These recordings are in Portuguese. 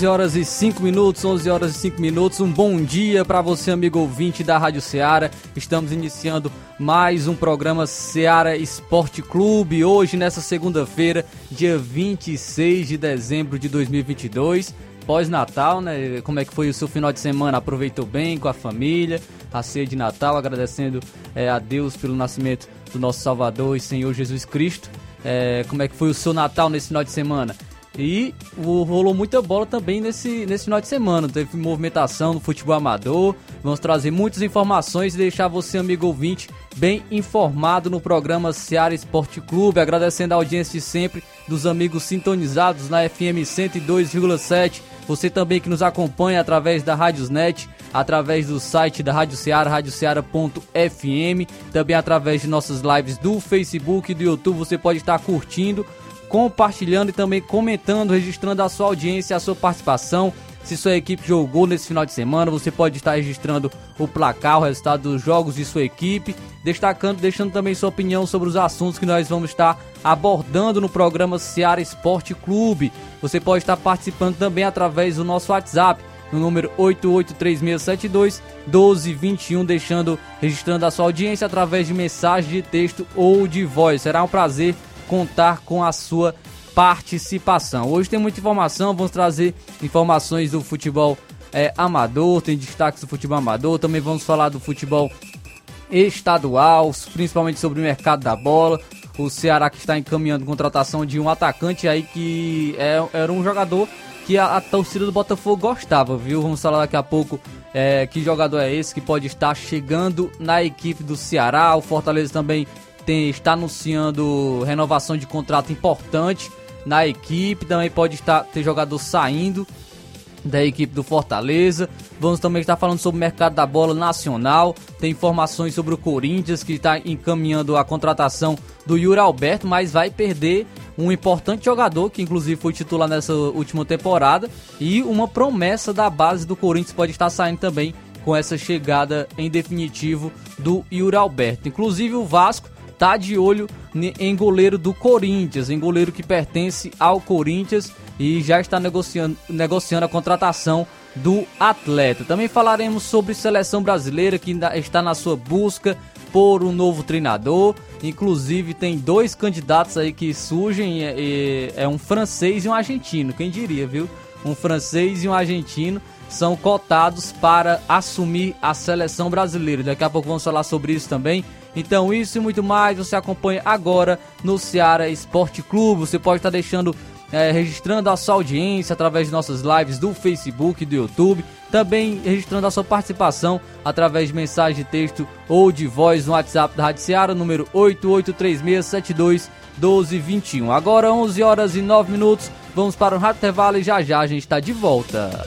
11 horas e 5 minutos, 11 horas e 5 minutos. Um bom dia para você, amigo ouvinte da Rádio Ceará. Estamos iniciando mais um programa Ceará Esporte Clube. Hoje, nessa segunda-feira, dia 26 de dezembro de 2022. Pós-Natal, né? Como é que foi o seu final de semana? Aproveitou bem com a família, a ceia de Natal, agradecendo é, a Deus pelo nascimento do nosso Salvador e Senhor Jesus Cristo. É, como é que foi o seu Natal nesse final de semana? E rolou muita bola também nesse, nesse final de semana. Teve movimentação no futebol amador. Vamos trazer muitas informações e deixar você, amigo ouvinte, bem informado no programa Seara Esporte Clube. Agradecendo a audiência de sempre dos amigos sintonizados na FM 102,7. Você também que nos acompanha através da Rádiosnet, através do site da Rádio Ceará, radioceara.fm, também através de nossas lives do Facebook e do YouTube. Você pode estar curtindo compartilhando e também comentando, registrando a sua audiência, a sua participação. Se sua equipe jogou nesse final de semana, você pode estar registrando o placar, o resultado dos jogos de sua equipe, destacando, deixando também sua opinião sobre os assuntos que nós vamos estar abordando no programa Seara Esporte Clube. Você pode estar participando também através do nosso WhatsApp, no número 883672 1221, deixando, registrando a sua audiência através de mensagem de texto ou de voz. Será um prazer contar com a sua participação. Hoje tem muita informação, vamos trazer informações do futebol é, amador, tem destaques do futebol amador, também vamos falar do futebol estadual, principalmente sobre o mercado da bola. O Ceará que está encaminhando contratação de um atacante aí que é, era um jogador que a, a, torcida do Botafogo gostava, viu? Vamos falar daqui a pouco é, que jogador é esse que pode estar chegando na equipe do Ceará. O Fortaleza também tem, está anunciando renovação de contrato importante na equipe. Também pode estar ter jogador saindo da equipe do Fortaleza. Vamos também estar falando sobre o mercado da bola nacional. Tem informações sobre o Corinthians que está encaminhando a contratação do Yuri Alberto, mas vai perder um importante jogador que inclusive foi titular nessa última temporada e uma promessa da base do Corinthians pode estar saindo também com essa chegada em definitivo do Yuri Alberto. Inclusive o Vasco tá de olho em goleiro do Corinthians, em goleiro que pertence ao Corinthians e já está negociando, negociando a contratação do atleta. Também falaremos sobre seleção brasileira que está na sua busca por um novo treinador. Inclusive tem dois candidatos aí que surgem, é, é um francês e um argentino, quem diria, viu? Um francês e um argentino são cotados para assumir a seleção brasileira. Daqui a pouco vamos falar sobre isso também. Então, isso e muito mais você acompanha agora no Ceará Esporte Clube. Você pode estar deixando, é, registrando a sua audiência através de nossas lives do Facebook e do YouTube. Também registrando a sua participação através de mensagem de texto ou de voz no WhatsApp da Rádio Ceará, número 8836721221. Agora, 11 horas e 9 minutos. Vamos para o Rádio Intervalo e já já a gente está de volta.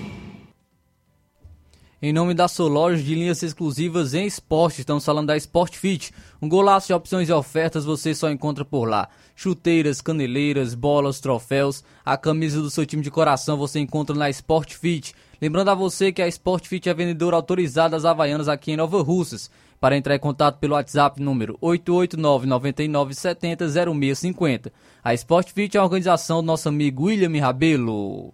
Em nome da loja de linhas exclusivas em esporte, estamos falando da Sport Fit. Um golaço de opções e ofertas você só encontra por lá. Chuteiras, caneleiras, bolas, troféus, a camisa do seu time de coração você encontra na Sport Fit. Lembrando a você que a Sport Fit é vendedora autorizada das Havaianas aqui em Nova Russas. Para entrar em contato pelo WhatsApp número 889 99 70 0650. A Sport Fit é a organização do nosso amigo William Rabelo.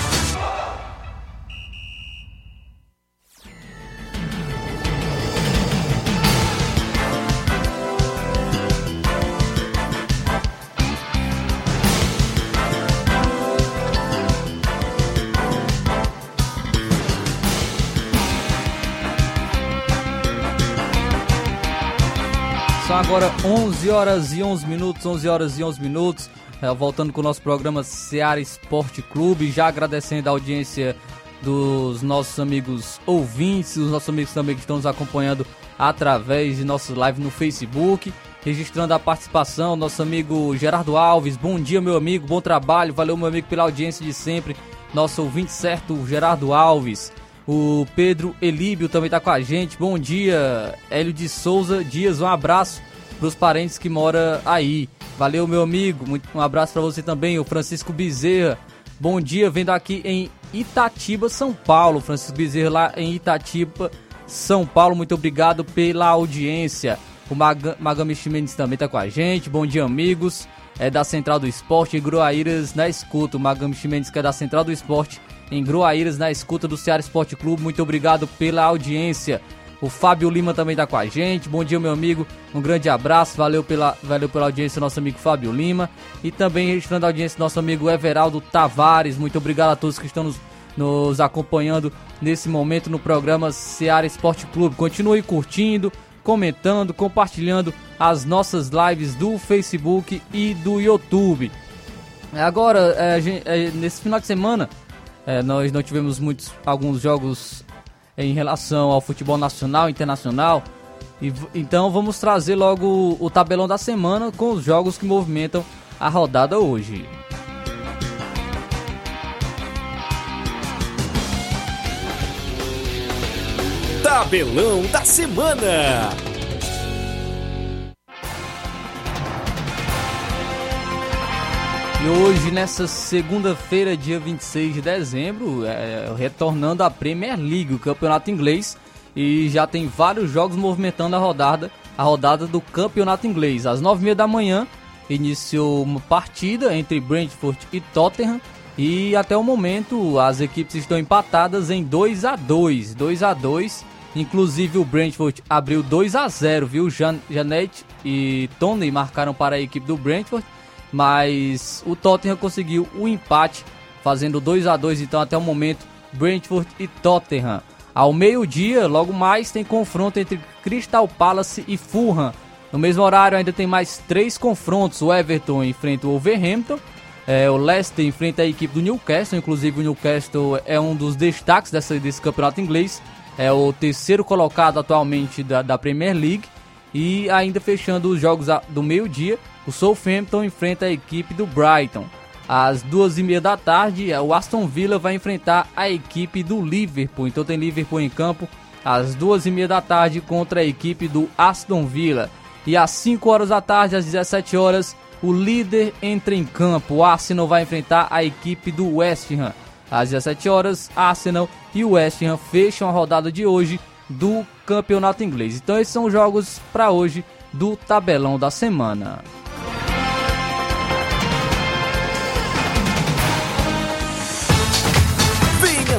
Agora 11 horas e 11 minutos, 11 horas e 11 minutos. É, voltando com o nosso programa Seara Esporte Clube, já agradecendo a audiência dos nossos amigos ouvintes, os nossos amigos também que estão nos acompanhando através de nossas lives no Facebook. Registrando a participação, nosso amigo Gerardo Alves. Bom dia, meu amigo, bom trabalho. Valeu, meu amigo, pela audiência de sempre. Nosso ouvinte certo, Gerardo Alves. O Pedro Elíbio também está com a gente. Bom dia, Hélio de Souza Dias. Um abraço para os parentes que moram aí. Valeu, meu amigo. Um abraço para você também, o Francisco Bezerra. Bom dia, vendo aqui em Itatiba, São Paulo. Francisco Bezerra lá em Itatiba, São Paulo. Muito obrigado pela audiência. O Mag Magami Chimenez também está com a gente. Bom dia, amigos. É da Central do Esporte em Groaíras na escuta. O Magami Chimenez que é da Central do Esporte em Groaíras na escuta do Ceará Esporte Clube. Muito obrigado pela audiência. O Fábio Lima também está com a gente. Bom dia, meu amigo. Um grande abraço. Valeu pela, valeu pela audiência, nosso amigo Fábio Lima. E também registrando a audiência, nosso amigo Everaldo Tavares. Muito obrigado a todos que estão nos, nos acompanhando nesse momento no programa Ceará Esporte Clube. Continue curtindo, comentando, compartilhando as nossas lives do Facebook e do YouTube. Agora, é, é, nesse final de semana, é, nós não tivemos muitos alguns jogos em relação ao futebol nacional e internacional. Então vamos trazer logo o tabelão da semana com os jogos que movimentam a rodada hoje. Tabelão da semana. E hoje, nessa segunda-feira, dia 26 de dezembro, é, retornando à Premier League, o campeonato inglês, e já tem vários jogos movimentando a rodada, a rodada do campeonato inglês. Às 9h30 da manhã, iniciou uma partida entre Brentford e Tottenham, e até o momento as equipes estão empatadas em 2 a 2 2 a 2 Inclusive o Brentford abriu 2 a 0 viu? Jan e Tony marcaram para a equipe do Brentford mas o Tottenham conseguiu o empate, fazendo 2 a 2 então até o momento Brentford e Tottenham. Ao meio-dia, logo mais, tem confronto entre Crystal Palace e Fulham. No mesmo horário ainda tem mais três confrontos. O Everton enfrenta o Wolverhampton, é, o Leicester enfrenta a equipe do Newcastle, inclusive o Newcastle é um dos destaques dessa, desse campeonato inglês. É o terceiro colocado atualmente da, da Premier League. E ainda fechando os jogos do meio-dia, o Southampton enfrenta a equipe do Brighton. Às duas e meia da tarde, o Aston Villa vai enfrentar a equipe do Liverpool. Então tem Liverpool em campo às duas e meia da tarde contra a equipe do Aston Villa. E às 5 horas da tarde, às 17 horas, o líder entra em campo. O Arsenal vai enfrentar a equipe do West Ham. Às 17 horas, Arsenal e West Ham fecham a rodada de hoje do Campeonato Inglês. Então esses são os jogos para hoje do tabelão da semana.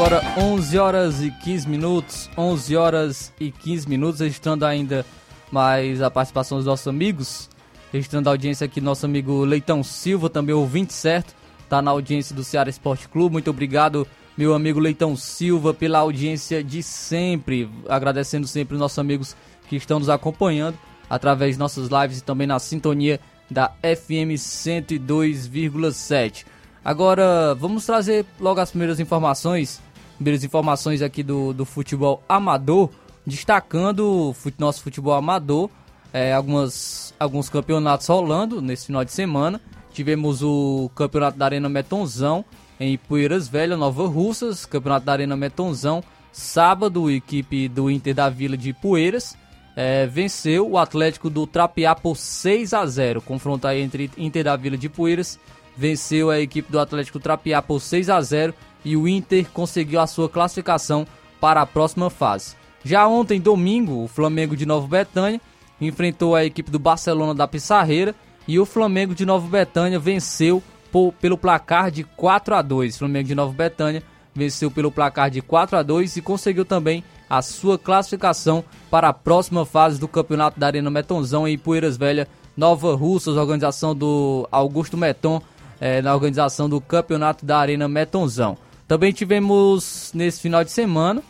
Agora 11 horas e 15 minutos, 11 horas e 15 minutos, registrando ainda mais a participação dos nossos amigos, registrando a audiência aqui, nosso amigo Leitão Silva, também ouvinte certo, tá na audiência do Ceará Esporte Clube, muito obrigado meu amigo Leitão Silva pela audiência de sempre, agradecendo sempre os nossos amigos que estão nos acompanhando através de nossas lives e também na sintonia da FM 102,7. Agora, vamos trazer logo as primeiras informações, primeiras informações aqui do, do futebol amador, destacando o nosso futebol amador, é, algumas, alguns campeonatos rolando nesse final de semana. Tivemos o campeonato da Arena Metonzão em Poeiras Velha, Nova Russas, campeonato da Arena Metonzão, sábado, equipe do Inter da Vila de Poeiras. É, venceu o Atlético do Trapiá por 6 a 0. Confronto aí entre Inter da Vila de Poeiras venceu a equipe do Atlético Trapiá por 6 a 0 e o Inter conseguiu a sua classificação para a próxima fase. Já ontem, domingo, o Flamengo de Nova Betânia enfrentou a equipe do Barcelona da Pissarreira e o Flamengo de Nova Betânia venceu por, pelo placar de 4 a 2. O Flamengo de Nova Betânia venceu pelo placar de 4 a 2 e conseguiu também a sua classificação para a próxima fase do Campeonato da Arena Metonzão em Poeiras Velha, Nova Russas, organização do Augusto Meton é, na organização do Campeonato da Arena Metonzão. Também tivemos nesse final de semana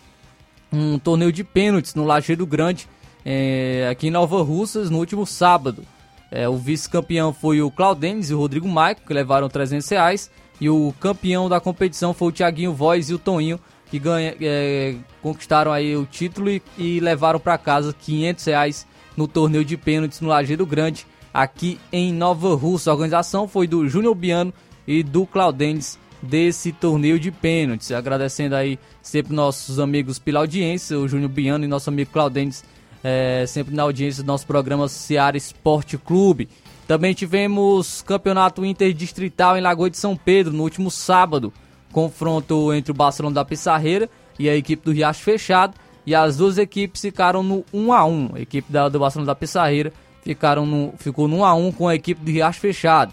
um torneio de pênaltis no Lajeiro Grande, é, aqui em Nova Russas, no último sábado. É, o vice-campeão foi o Claudenes e o Rodrigo Maico, que levaram 300 reais. E o campeão da competição foi o Thiaguinho Voz e o Toninho, que ganha, é, conquistaram aí o título e, e levaram para casa 500 reais no torneio de pênaltis no Lajeiro Grande aqui em Nova Russa. A organização foi do Júnior Biano e do Claudentes desse torneio de pênaltis. Agradecendo aí sempre nossos amigos pela audiência, o Júnior Biano e nosso amigo Claudentes, é, sempre na audiência do nosso programa Seara Esporte Clube. Também tivemos campeonato interdistrital em Lagoa de São Pedro no último sábado. Confronto entre o Barcelona da Pissarreira e a equipe do Riacho Fechado. E as duas equipes ficaram no 1 a 1 A equipe da, do Barcelona da Pissarreira ficaram no, ficou no 1 a 1 com a equipe do Riacho Fechado.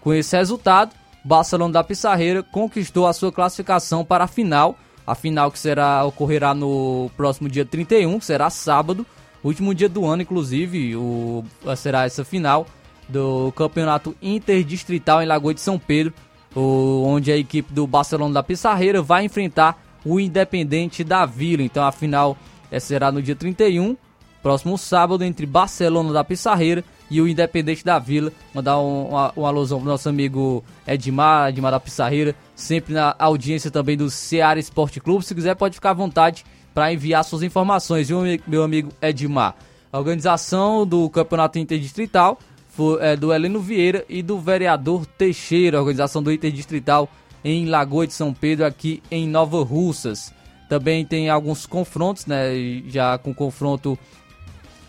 Com esse resultado, Barcelona da Pissarreira conquistou a sua classificação para a final, a final que será ocorrerá no próximo dia 31, que será sábado, último dia do ano, inclusive, o, será essa final do Campeonato Interdistrital em Lagoa de São Pedro, o, onde a equipe do Barcelona da Pissarreira vai enfrentar o Independente da Vila. Então a final é, será no dia 31 próximo sábado entre Barcelona da Pissarreira e o Independente da Vila. Mandar um, uma, uma alusão pro nosso amigo Edmar, Edmar da Pissarreira, sempre na audiência também do Ceará Esporte Clube. Se quiser, pode ficar à vontade para enviar suas informações, viu, meu amigo Edmar? A organização do Campeonato Interdistrital foi, é, do Heleno Vieira e do vereador Teixeira, organização do Interdistrital em Lagoa de São Pedro, aqui em Nova Russas. Também tem alguns confrontos, né? Já com confronto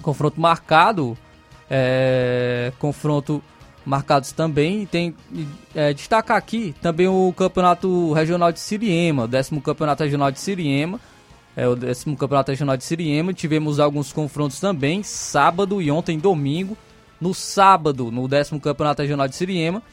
confronto marcado, é, confronto marcados também. Tem é, destacar aqui também o campeonato regional de Siriema, o décimo campeonato regional de Siriema. É o décimo campeonato regional de Siriema. Tivemos alguns confrontos também, sábado e ontem, domingo. No sábado, no décimo campeonato regional de Siriema,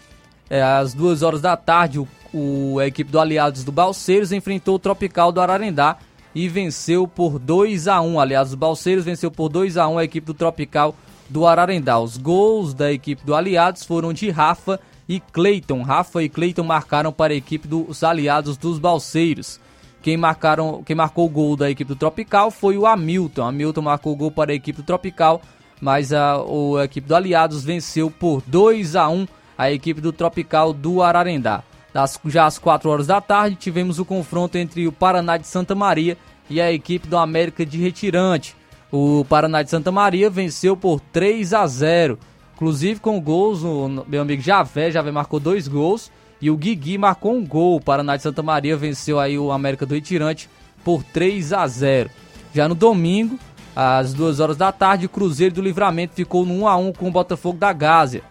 é, às duas horas da tarde, o, o, a equipe do Aliados do Balseiros enfrentou o Tropical do Ararendá e venceu por 2 a 1 Aliás, os Balseiros venceu por 2 a 1 a equipe do Tropical do Ararendá. Os gols da equipe do Aliados foram de Rafa e Cleiton. Rafa e Cleiton marcaram para a equipe dos Aliados dos Balseiros. Quem, marcaram, quem marcou o gol da equipe do Tropical foi o Hamilton. Hamilton marcou o gol para a equipe do Tropical, mas a, a equipe do Aliados venceu por 2 a 1 a equipe do Tropical do Ararendá. Das, já às 4 horas da tarde, tivemos o confronto entre o Paraná de Santa Maria e a equipe do América de Retirante. O Paraná de Santa Maria venceu por 3 a 0, inclusive com gols, o meu amigo Javé, Javé marcou dois gols e o Guigui marcou um gol. O Paraná de Santa Maria venceu aí o América do Retirante por 3 a 0. Já no domingo, às 2 horas da tarde, o Cruzeiro do Livramento ficou no 1 a 1 com o Botafogo da Gásia.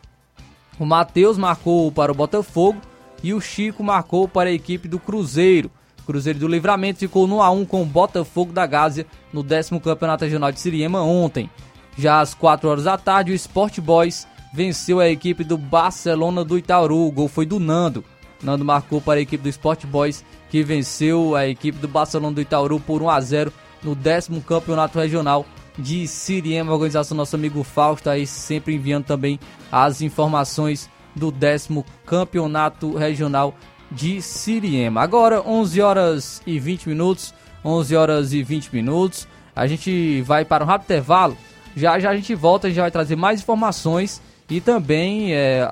O Matheus marcou para o Botafogo e o Chico marcou para a equipe do Cruzeiro. Cruzeiro do Livramento ficou no A1 com o Botafogo da Gásia no décimo Campeonato Regional de Siriema ontem. Já às 4 horas da tarde, o Sport Boys venceu a equipe do Barcelona do Itaúru. O gol foi do Nando. Nando marcou para a equipe do Sport Boys, que venceu a equipe do Barcelona do Itaúru por 1 a 0 no décimo campeonato regional de Siriema, organização nosso amigo Fausto, aí sempre enviando também as informações do décimo campeonato regional de Siriema. Agora, 11 horas e 20 minutos, 11 horas e 20 minutos, a gente vai para um rápido intervalo, já já a gente volta e já vai trazer mais informações e também é,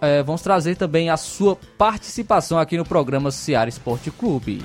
é, vamos trazer também a sua participação aqui no programa Seara Esporte Clube.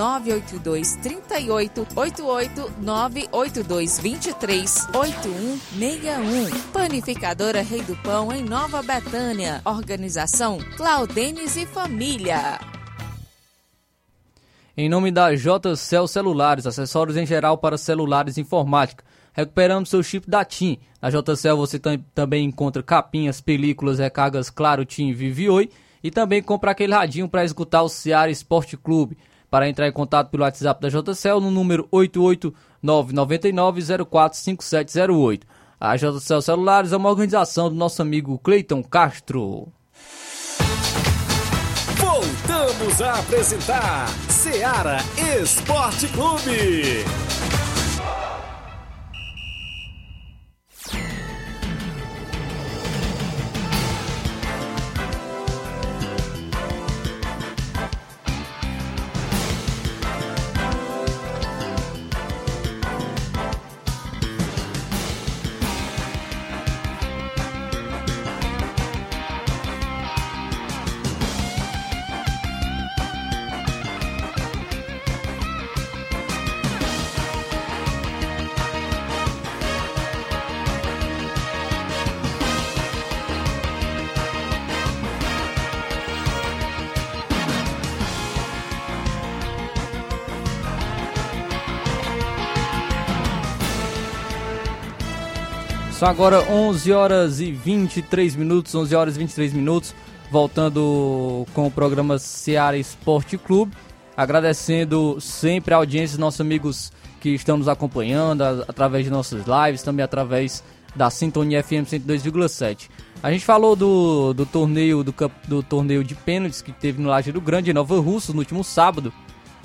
982 38 88 982 23 8161. Panificadora Rei do Pão em Nova Betânia. Organização Claudenes e Família. Em nome da JCL Celulares, acessórios em geral para celulares e informática. Recuperamos seu chip da TIM. Na JCL você também encontra capinhas, películas, recargas Claro, TIM, Vivi Oi. E também compra aquele radinho para escutar o Ceará Esporte Clube para entrar em contato pelo WhatsApp da JCL no número 88999045708. A JCL Celulares é uma organização do nosso amigo Cleiton Castro. Voltamos a apresentar Seara Esporte Clube. São agora 11 horas e 23 minutos, 11 horas e 23 minutos, voltando com o programa Seara Esporte Clube. Agradecendo sempre a audiência dos nossos amigos que estão nos acompanhando através de nossas lives, também através da Sintonia FM 102,7. A gente falou do, do torneio do, do torneio de pênaltis que teve no Laje do Grande, em Nova Russa, no último sábado.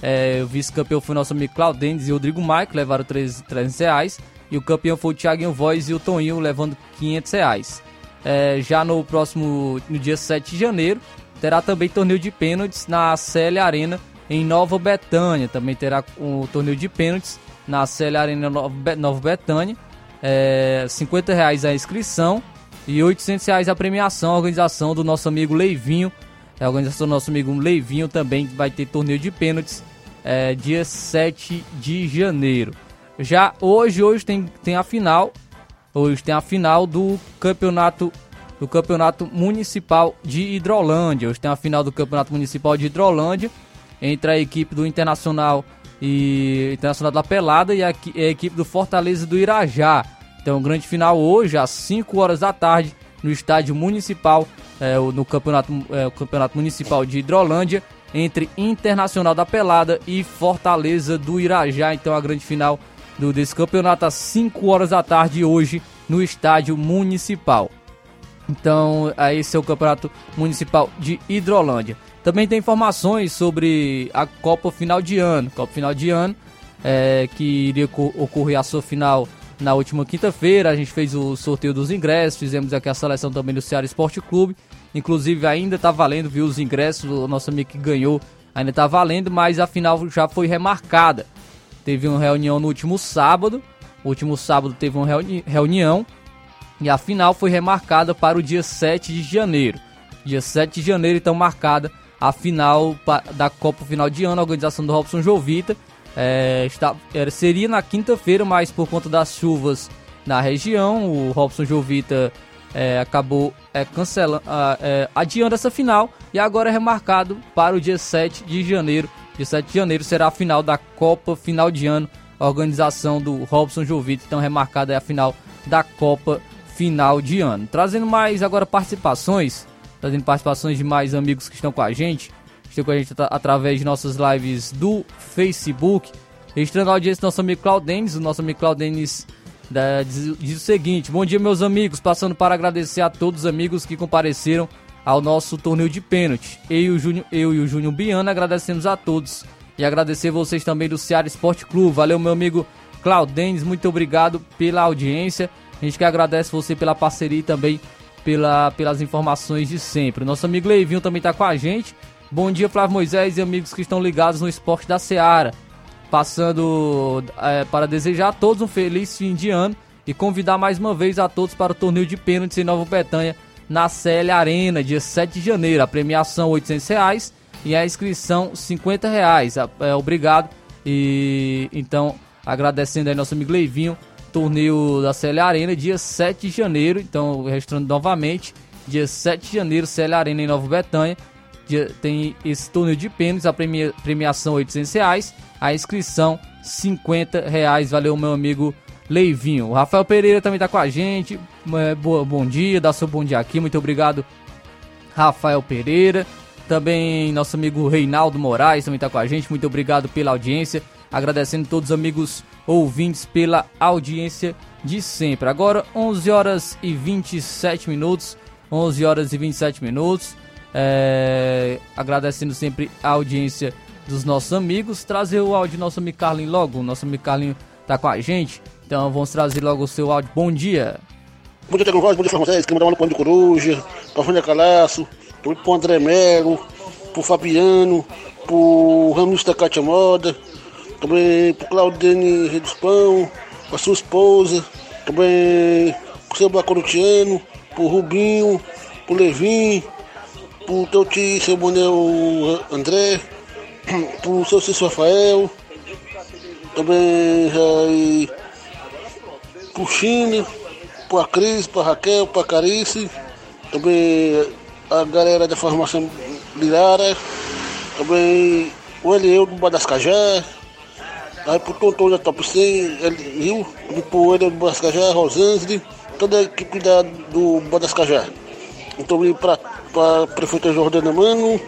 É, o vice-campeão foi nosso amigo Claudendes e Rodrigo Maico, levaram 300 reais. E o campeão foi o Thiaguinho Voz e o Toninho levando 500 reais. É, já no próximo, no dia 7 de janeiro, terá também torneio de pênaltis na CL Arena em Nova Betânia. Também terá o torneio de pênaltis na CL Arena Nova Betânia. É, 50 reais a inscrição e 800 reais a premiação. A organização do nosso amigo Leivinho. A organização do nosso amigo Leivinho também vai ter torneio de pênaltis é, dia 7 de janeiro. Já hoje, hoje tem, tem a final. Hoje tem a final do campeonato do campeonato municipal de Hidrolândia. Hoje tem a final do campeonato municipal de Hidrolândia entre a equipe do Internacional e Internacional da Pelada e a, a equipe do Fortaleza do Irajá. Então, grande final hoje às 5 horas da tarde no estádio municipal, é, no campeonato, é, campeonato municipal de Hidrolândia entre Internacional da Pelada e Fortaleza do Irajá. Então, a grande final do, desse campeonato às 5 horas da tarde hoje no estádio municipal. Então, esse é o campeonato municipal de Hidrolândia. Também tem informações sobre a Copa Final de Ano. Copa Final de Ano, é, que iria ocorrer a sua final na última quinta-feira. A gente fez o sorteio dos ingressos, fizemos aqui a seleção também do Ceará Esporte Clube. Inclusive, ainda está valendo, viu, os ingressos. O nosso amigo que ganhou ainda está valendo, mas a final já foi remarcada teve uma reunião no último sábado. O último sábado teve uma reuni reunião e a final foi remarcada para o dia 7 de janeiro. Dia 7 de janeiro, então, marcada a final da Copa Final de Ano, a organização do Robson Jovita. É, está, seria na quinta-feira, mas por conta das chuvas na região, o Robson Jovita é, acabou é, cancelando, é, adiando essa final e agora é remarcado para o dia 7 de janeiro. Dia 7 de janeiro será a final da Copa Final de Ano, a organização do Robson Jovita. Então, remarcada é a final da Copa Final de Ano. Trazendo mais agora participações trazendo participações de mais amigos que estão com a gente. Estão com a gente através de nossas lives do Facebook. Registrando a audiência do nosso amigo Claudenis. O nosso amigo Claudenis da, diz, diz, o seguinte: Bom dia, meus amigos. Passando para agradecer a todos os amigos que compareceram ao nosso torneio de pênalti. Eu e eu e o Júnior Biana agradecemos a todos. E agradecer vocês também do Ceará Esporte Clube. Valeu, meu amigo Claudenis. Muito obrigado pela audiência. A gente que agradece você pela parceria e também pela, pelas informações de sempre. Nosso amigo Leivinho também está com a gente. Bom dia, Flávio Moisés e amigos que estão ligados no esporte da Seara. Passando é, para desejar a todos um feliz fim de ano e convidar mais uma vez a todos para o torneio de pênaltis em Nova Betânia, na CL Arena, dia 7 de janeiro. A premiação 800 reais e a inscrição 50 reais. É, obrigado. E então, agradecendo aí nosso amigo Leivinho torneio da CL Arena, dia 7 de janeiro. Então, registrando novamente, dia 7 de janeiro, CL Arena em Nova Betânia. Dia, tem esse torneio de pênaltis, a premia, premiação 800 reais, a inscrição 50 reais. Valeu, meu amigo Leivinho. O Rafael Pereira também está com a gente. É, boa, bom dia, dá seu bom dia aqui. Muito obrigado, Rafael Pereira. Também nosso amigo Reinaldo Moraes também está com a gente. Muito obrigado pela audiência. Agradecendo todos os amigos ouvintes pela audiência de sempre. Agora 11 horas e 27 minutos, 11 horas e 27 minutos. É, agradecendo sempre a audiência dos nossos amigos. Trazer o áudio do nosso amigo Carlinho logo. O nosso amigo Carlinho tá com a gente. Então vamos trazer logo o seu áudio. Bom dia. Bom dia, Tegovoz. Bom dia. Quero mandar um pão de coruja, pra Fânia Calaço, pro André Melo, pro Fabiano, pro Ramos da Cátia Moda, também pro Claudene Reduspão, a sua esposa, também pro seu Bacorutiano, pro Rubinho, pro Levin, pro teu tio, seu Bonel André, pro seu Cício Rafael, também aí, pro Chine, pro a Cris, pra Raquel, pra Carice, também a galera da formação Lirara, também o Eliel do Badascajé, Aí pro Tonton da Top 100, Rio, do Poeira do Badascajá, Rosângela, toda a equipe da, do Badascajá. Então vim para a prefeita Jordana Mano,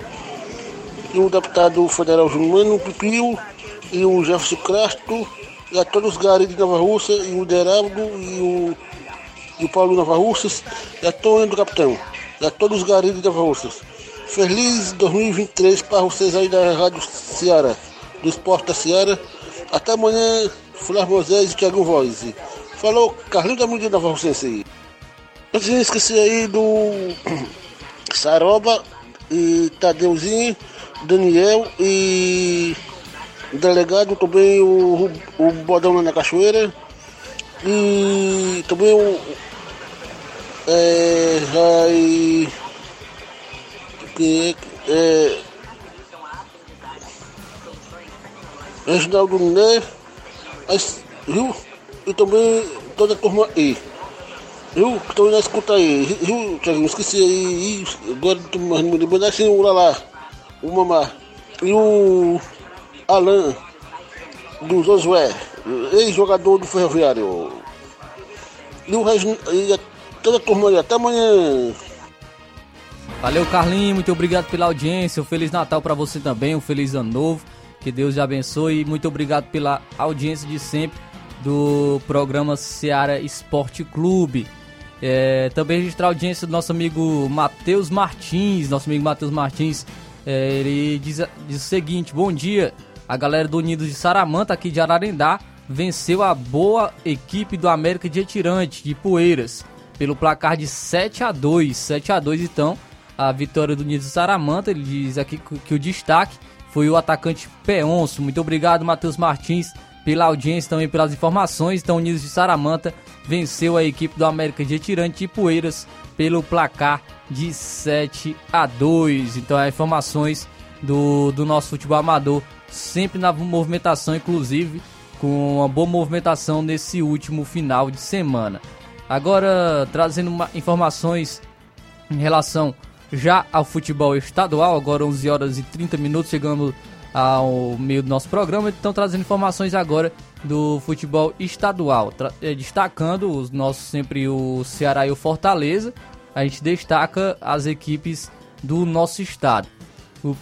e o deputado federal Júnior Mano, Pipio, e o Jefferson Crasto, e a todos os garis de Nova Rússia, e o Deraldo, e o, e o Paulo Nova Russas, e a Tônia do Capitão, e a todos os garis de Nova Russas. Feliz 2023 para vocês aí da Rádio Ceará, do Esporte da Ceará. Até amanhã, Flávio Moisés e Thiago Voz. Falou, Carlinhos da Mundial da Valsense. Eu tinha esqueci aí do Saroba e Tadeuzinho, Daniel e delegado também o, o Bodão lá na Cachoeira e também o é, aí, que, é, Reginaldo Né, viu? E também toda a turma aí. Viu? Estão na escuta aí. Viu, Tiago? Esqueci aí. Agora tu me lembro assim, o Lala, o Mamá. E o Alan do Josué, ex-jogador do Ferroviário. E o Reginaldo. E toda a turma aí. Até amanhã. Valeu, Carlinhos. Muito obrigado pela audiência. Um Feliz Natal para você também. Um Feliz Ano Novo. Que Deus te abençoe e muito obrigado pela audiência de sempre do programa Seara Esporte Clube. É, também registrar a audiência do nosso amigo Matheus Martins. Nosso amigo Matheus Martins, é, ele diz, diz o seguinte: Bom dia, a galera do Unidos de Saramanta, aqui de Ararendá, venceu a boa equipe do América de Retirante, de Poeiras, pelo placar de 7 a 2 7 a 2 então, a vitória do Unidos de Saramanta. Ele diz aqui que, o destaque foi o atacante Peonço. Muito obrigado, Matheus Martins, pela audiência, também pelas informações. Então, Unidos de Saramanta venceu a equipe do América de Tirante e Poeiras pelo placar de 7 a 2. Então, as informações do, do nosso futebol amador, sempre na movimentação, inclusive com uma boa movimentação nesse último final de semana. Agora, trazendo uma, informações em relação já ao futebol estadual, agora 11 horas e 30 minutos, chegando ao meio do nosso programa, então trazendo informações agora do futebol estadual, eh, destacando os nossos sempre o Ceará e o Fortaleza, a gente destaca as equipes do nosso estado.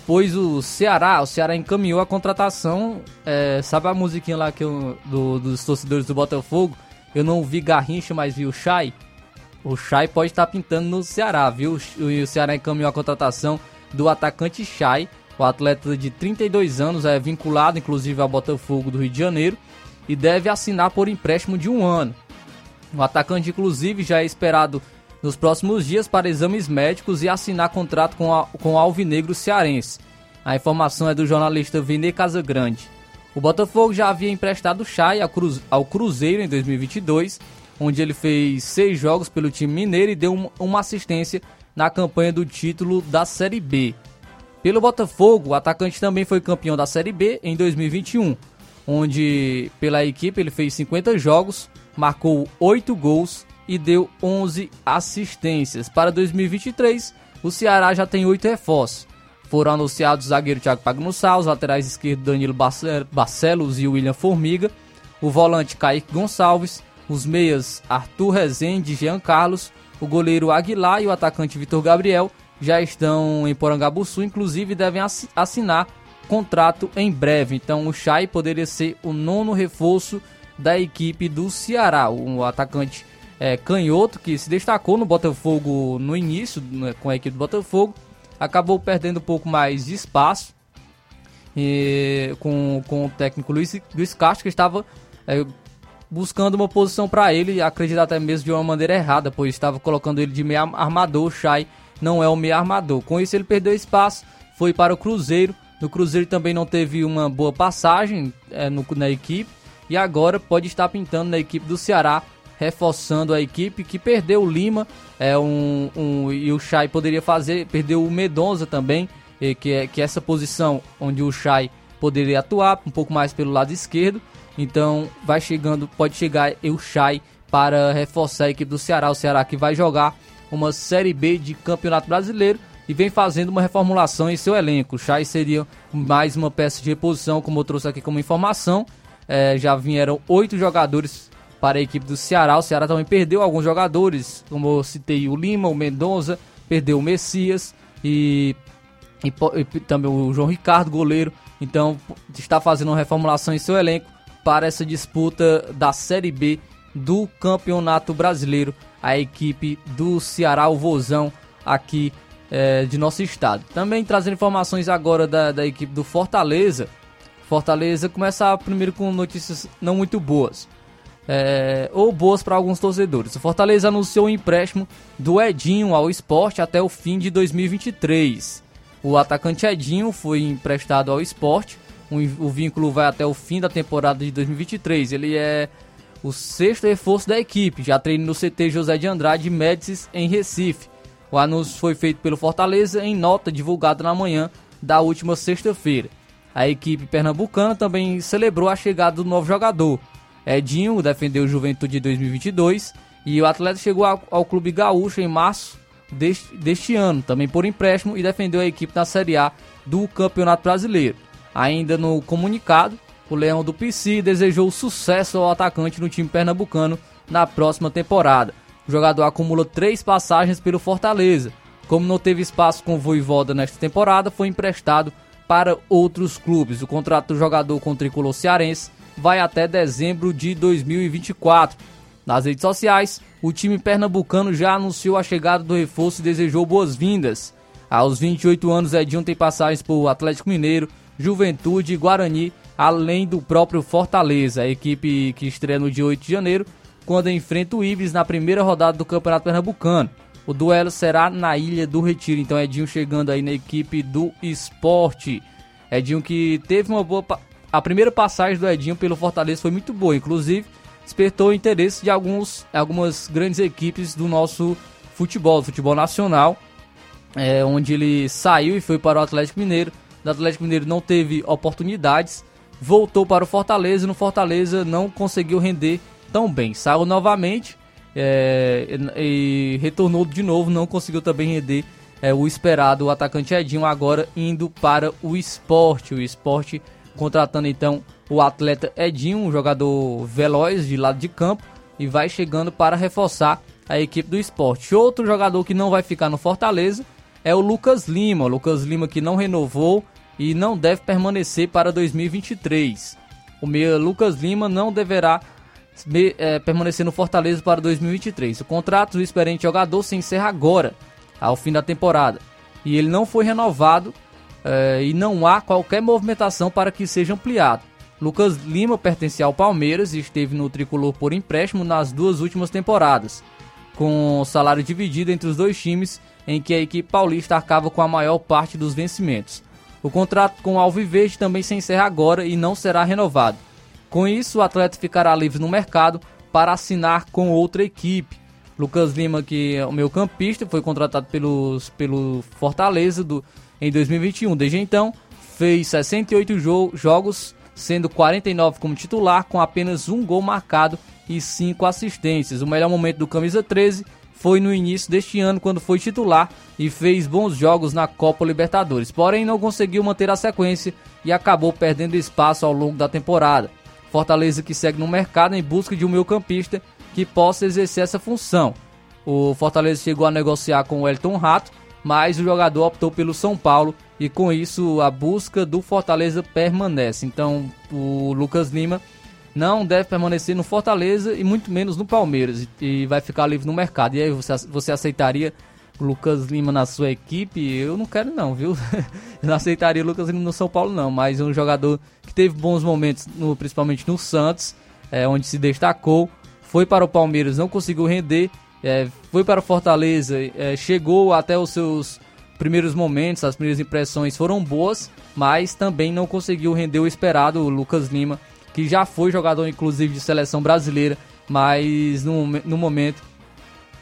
Pois o Ceará, o Ceará encaminhou a contratação, é, sabe a musiquinha lá que eu, do, dos torcedores do Botafogo? Eu não vi Garrincha, mas vi o Chay. O Chay pode estar pintando no Ceará, viu? O Ceará encaminhou a contratação do atacante Chay, o atleta de 32 anos, é vinculado inclusive ao Botafogo do Rio de Janeiro e deve assinar por empréstimo de um ano. O atacante, inclusive, já é esperado nos próximos dias para exames médicos e assinar contrato com, a, com o Alvinegro Cearense. A informação é do jornalista Vine Casagrande. O Botafogo já havia emprestado Chay ao, Cruze, ao Cruzeiro em 2022, onde ele fez seis jogos pelo time mineiro e deu uma, uma assistência na campanha do título da Série B. Pelo Botafogo, o atacante também foi campeão da Série B em 2021, onde pela equipe ele fez 50 jogos, marcou 8 gols e deu 11 assistências. Para 2023, o Ceará já tem 8 reforços. Foram anunciados o zagueiro Thiago Pagnussá, os laterais esquerdos Danilo Barcelos e William Formiga, o volante Kaique Gonçalves, os meias Arthur Rezende e Jean Carlos, o goleiro Aguilar e o atacante Vitor Gabriel já estão em Porangabuçu, inclusive devem assinar contrato em breve. Então o Chay poderia ser o nono reforço da equipe do Ceará. O atacante é, canhoto que se destacou no Botafogo no início né, com a equipe do Botafogo, acabou perdendo um pouco mais de espaço e, com, com o técnico Luiz, Luiz Castro que estava é, buscando uma posição para ele, acredito até mesmo de uma maneira errada, pois estava colocando ele de meio armador, o Chay não é o meio armador. Com isso ele perdeu espaço, foi para o Cruzeiro. No Cruzeiro também não teve uma boa passagem é, no, na equipe e agora pode estar pintando na equipe do Ceará reforçando a equipe que perdeu o Lima é um, um e o Chay poderia fazer, perdeu o Medonza também, que é que é essa posição onde o Chay poderia atuar um pouco mais pelo lado esquerdo. Então vai chegando, pode chegar o Chay para reforçar a equipe do Ceará, o Ceará que vai jogar uma Série B de Campeonato Brasileiro e vem fazendo uma reformulação em seu elenco. O Chay seria mais uma peça de reposição, como eu trouxe aqui como informação. É, já vieram oito jogadores para a equipe do Ceará. O Ceará também perdeu alguns jogadores, como eu citei o Lima, o Mendonça, perdeu o Messias e, e, e também o João Ricardo, goleiro. Então está fazendo uma reformulação em seu elenco para essa disputa da Série B do Campeonato Brasileiro. A equipe do Ceará, o Vozão, aqui é, de nosso estado. Também trazendo informações agora da, da equipe do Fortaleza. Fortaleza começa primeiro com notícias não muito boas é, ou boas para alguns torcedores. O Fortaleza anunciou o empréstimo do Edinho ao esporte até o fim de 2023. O atacante Edinho foi emprestado ao esporte. O, vínculo vai até o fim da temporada de 2023. Ele é o sexto reforço da equipe, já treina no CT José de Andrade Médicis em Recife. O anúncio foi feito pelo Fortaleza em nota divulgada na manhã da última sexta-feira. A equipe pernambucana também celebrou a chegada do novo jogador. Edinho defendeu o Juventude de 2022 e o atleta chegou ao, ao Clube Gaúcho em março deste, deste ano, também por empréstimo, e defendeu a equipe na Série A do Campeonato Brasileiro. Ainda no comunicado, o Leão do PC desejou sucesso ao atacante no time pernambucano na próxima temporada. O jogador acumula três passagens pelo Fortaleza. Como não teve espaço com o Voivoda nesta temporada, foi emprestado para outros clubes. O contrato do jogador com o tricolor cearense vai até dezembro de 2024. Nas redes sociais, o time pernambucano já anunciou a chegada do reforço e desejou boas-vindas. Aos 28 anos, Edinho tem passagens por Atlético Mineiro, Juventude e Guarani, além do próprio Fortaleza, a equipe que estreia no dia 8 de janeiro, quando enfrenta o Ibis na primeira rodada do Campeonato Pernambucano. O duelo será na Ilha do Retiro, então Edinho chegando aí na equipe do esporte. Edinho que teve uma boa a primeira passagem do Edinho pelo Fortaleza foi muito boa, inclusive despertou o interesse de alguns, algumas grandes equipes do nosso futebol, do futebol nacional, é, onde ele saiu e foi para o Atlético Mineiro. O Atlético Mineiro não teve oportunidades, voltou para o Fortaleza e no Fortaleza não conseguiu render tão bem. Saiu novamente é, e, e, retornou de novo, não conseguiu também render é, o esperado. O atacante Edinho agora indo para o esporte. O esporte contratando então o atleta Edinho, um jogador veloz de lado de campo, e vai chegando para reforçar a equipe do esporte. Outro jogador que não vai ficar no Fortaleza é o Lucas Lima. O Lucas Lima que não renovou e não deve permanecer para 2023. O meia Lucas Lima não deverá é, permanecer no Fortaleza para 2023. O contrato do experiente jogador se encerra agora, ao fim da temporada. E ele não foi renovado é, e não há qualquer movimentação para que seja ampliado. Lucas Lima pertencia ao Palmeiras e esteve no tricolor por empréstimo nas duas últimas temporadas, com salário dividido entre os dois times, em que a equipe paulista arcava com a maior parte dos vencimentos. O contrato com o Alviverde também se encerra agora e não será renovado. Com isso, o atleta ficará livre no mercado para assinar com outra equipe. Lucas Lima, que é o meu campista, foi contratado pelos, pelo Fortaleza do, em 2021. Desde então, fez 68 jo jogos sendo 49 como titular, com apenas um gol marcado e 5 assistências. O melhor momento do camisa 13 foi no início deste ano, quando foi titular e fez bons jogos na Copa Libertadores. Porém, não conseguiu manter a sequência e acabou perdendo espaço ao longo da temporada. Fortaleza que segue no mercado em busca de um meio-campista que possa exercer essa função. O Fortaleza chegou a negociar com o Elton Rato, mas o jogador optou pelo São Paulo e com isso a busca do Fortaleza permanece. Então o Lucas Lima não deve permanecer no Fortaleza e muito menos no Palmeiras e vai ficar livre no mercado. E aí você, você aceitaria Lucas Lima na sua equipe? Eu não quero não, viu? Eu não aceitaria Lucas Lima no São Paulo não, mas um jogador que teve bons momentos, no, principalmente no Santos, é, onde se destacou, foi para o Palmeiras, não conseguiu render é, foi para Fortaleza, é, chegou até os seus primeiros momentos, as primeiras impressões foram boas, mas também não conseguiu render o esperado. O Lucas Lima, que já foi jogador inclusive de seleção brasileira, mas no, no momento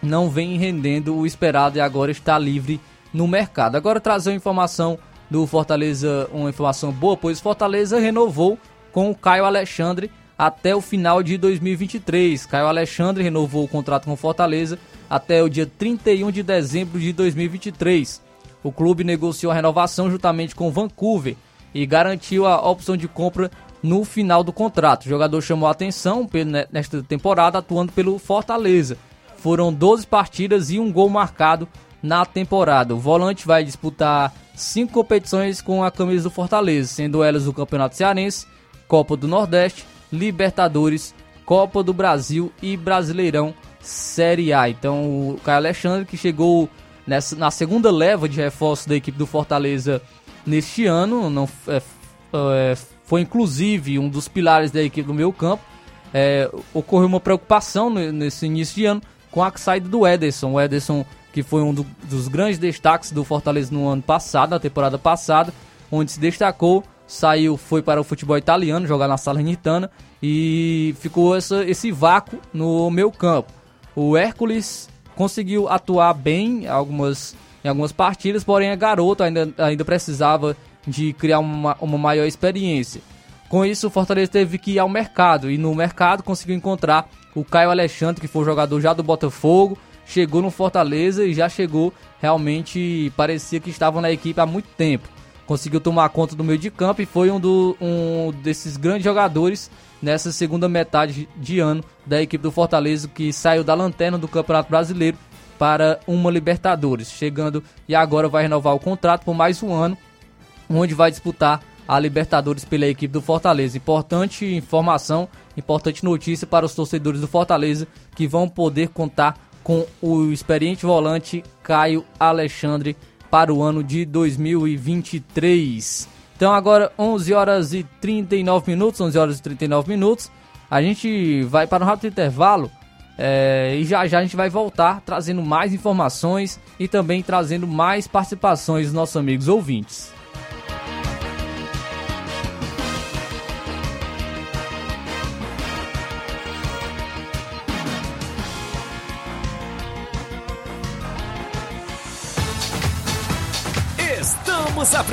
não vem rendendo o esperado e agora está livre no mercado. Agora trazer uma informação do Fortaleza, uma informação boa, pois Fortaleza renovou com o Caio Alexandre até o final de 2023. Caio Alexandre renovou o contrato com Fortaleza até o dia 31 de dezembro de 2023. O clube negociou a renovação juntamente com Vancouver e garantiu a opção de compra no final do contrato. O jogador chamou a atenção nesta temporada atuando pelo Fortaleza. Foram 12 partidas e um gol marcado na temporada. O volante vai disputar cinco competições com a camisa do Fortaleza, sendo elas o Campeonato Cearense, Copa do Nordeste, Libertadores, Copa do Brasil e Brasileirão Série A. Então o Caio Alexandre que chegou nessa, na segunda leva de reforço da equipe do Fortaleza neste ano, não é, é, foi inclusive um dos pilares da equipe do meio campo. É, ocorreu uma preocupação nesse início de ano com a saída do Ederson. O Ederson que foi um do, dos grandes destaques do Fortaleza no ano passado, na temporada passada, onde se destacou saiu, foi para o futebol italiano, jogar na Salernitana e ficou essa, esse vácuo no meu campo. O Hércules conseguiu atuar bem algumas, em algumas partidas, porém é garoto, ainda, ainda precisava de criar uma, uma maior experiência. Com isso, o Fortaleza teve que ir ao mercado e no mercado conseguiu encontrar o Caio Alexandre, que foi jogador já do Botafogo, chegou no Fortaleza e já chegou realmente parecia que estava na equipe há muito tempo conseguiu tomar conta do meio de campo e foi um, do, um desses grandes jogadores nessa segunda metade de ano da equipe do Fortaleza que saiu da lanterna do Campeonato Brasileiro para uma Libertadores, chegando e agora vai renovar o contrato por mais um ano, onde vai disputar a Libertadores pela equipe do Fortaleza. Importante informação, importante notícia para os torcedores do Fortaleza que vão poder contar com o experiente volante Caio Alexandre para o ano de 2023. Então agora 11 horas e 39 minutos, 11 horas e 39 minutos. A gente vai para um rápido intervalo é, e já já a gente vai voltar trazendo mais informações e também trazendo mais participações dos nossos amigos ouvintes.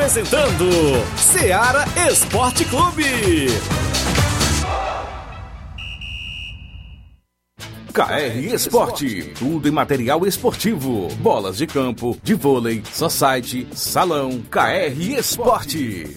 Apresentando Seara Esporte Clube. KR Esporte, tudo em material esportivo, bolas de campo, de vôlei, society, salão, KR Esporte.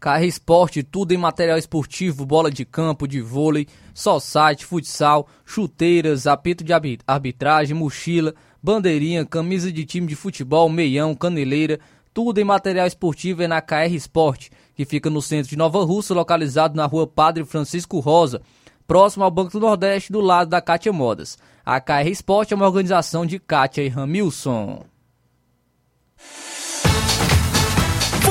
KR Esporte, tudo em material esportivo, bola de campo, de vôlei, só site, futsal, chuteiras, apito de arbitragem, mochila, bandeirinha, camisa de time de futebol, meião, caneleira, tudo em material esportivo é na KR Esporte, que fica no centro de Nova Russa, localizado na rua Padre Francisco Rosa, próximo ao Banco do Nordeste, do lado da Cátia Modas. A KR Esporte é uma organização de Kátia e Ramilson.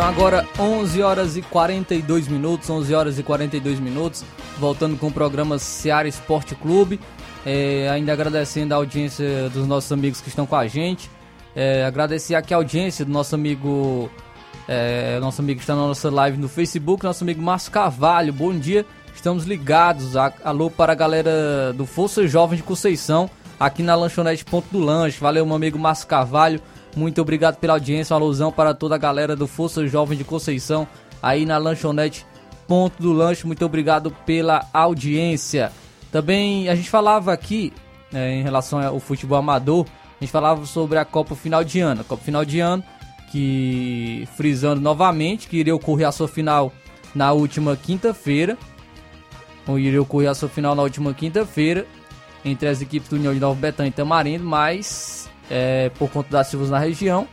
São agora 11 horas e 42 minutos, 11 horas e 42 minutos, voltando com o programa Seara Esporte Clube. É, ainda agradecendo a audiência dos nossos amigos que estão com a gente. É, agradecer aqui a audiência do nosso amigo, é, nosso amigo que está na nossa live no Facebook, nosso amigo Márcio Carvalho. Bom dia, estamos ligados. Alô para a galera do Força Jovem de Conceição, aqui na lanchonete Ponto do Lanche. Valeu, meu amigo Márcio Carvalho. Muito obrigado pela audiência, uma alusão para toda a galera do Força Jovem de Conceição, aí na lanchonete Ponto do Lanche. Muito obrigado pela audiência. Também a gente falava aqui, né, em relação ao futebol amador, a gente falava sobre a Copa Final de Ano. A Copa Final de Ano, que frisando novamente, que iria ocorrer a sua final na última quinta-feira. Iria ocorrer a sua final na última quinta-feira entre as equipes do União de Nova Betânia e Tamarindo, mas é, por conta das chuvas na região,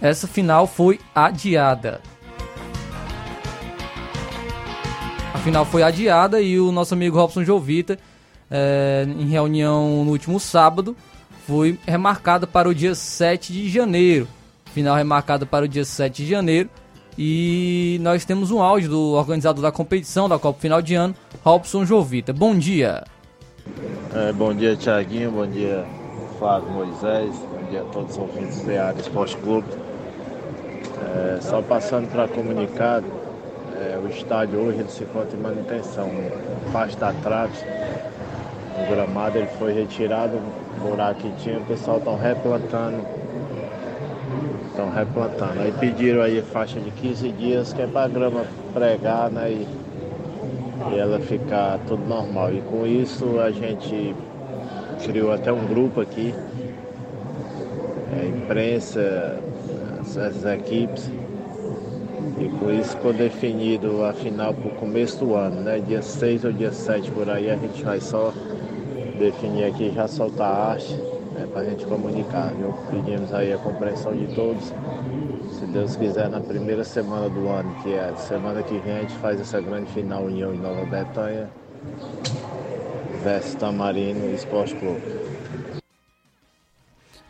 essa final foi adiada. A final foi adiada e o nosso amigo Robson Jovita, é, em reunião no último sábado, foi remarcada para o dia 7 de janeiro. Final remarcada para o dia 7 de janeiro. E nós temos um áudio do organizador da competição da Copa Final de Ano, Robson Jovita. Bom dia. É, bom dia, Tiaguinho. Bom dia, Flávio Moisés, bom dia a todos os ouvintes do Seara Esporte Clube. É, só passando para comunicar, é, o estádio hoje ele se encontra em manutenção. Parte da trave, o gramado ele foi retirado, o buraco que tinha, o pessoal está replantando. Estão replantando. Aí pediram aí faixa de 15 dias, que é para a grama pregar, né? E, e ela ficar tudo normal. E com isso a gente criou até um grupo aqui, é, imprensa, as, as, equipes, e com isso ficou definido a final para o começo do ano, né? Dia 6 ou dia 7 por aí a gente vai só definir aqui já soltar a arte né, para a gente comunicar. Viu? Pedimos aí a compreensão de todos. Se Deus quiser, na primeira semana do ano, que é a semana que vem, a gente faz essa grande final União em Nova Bretanha versus Tamarino Esporte Clube.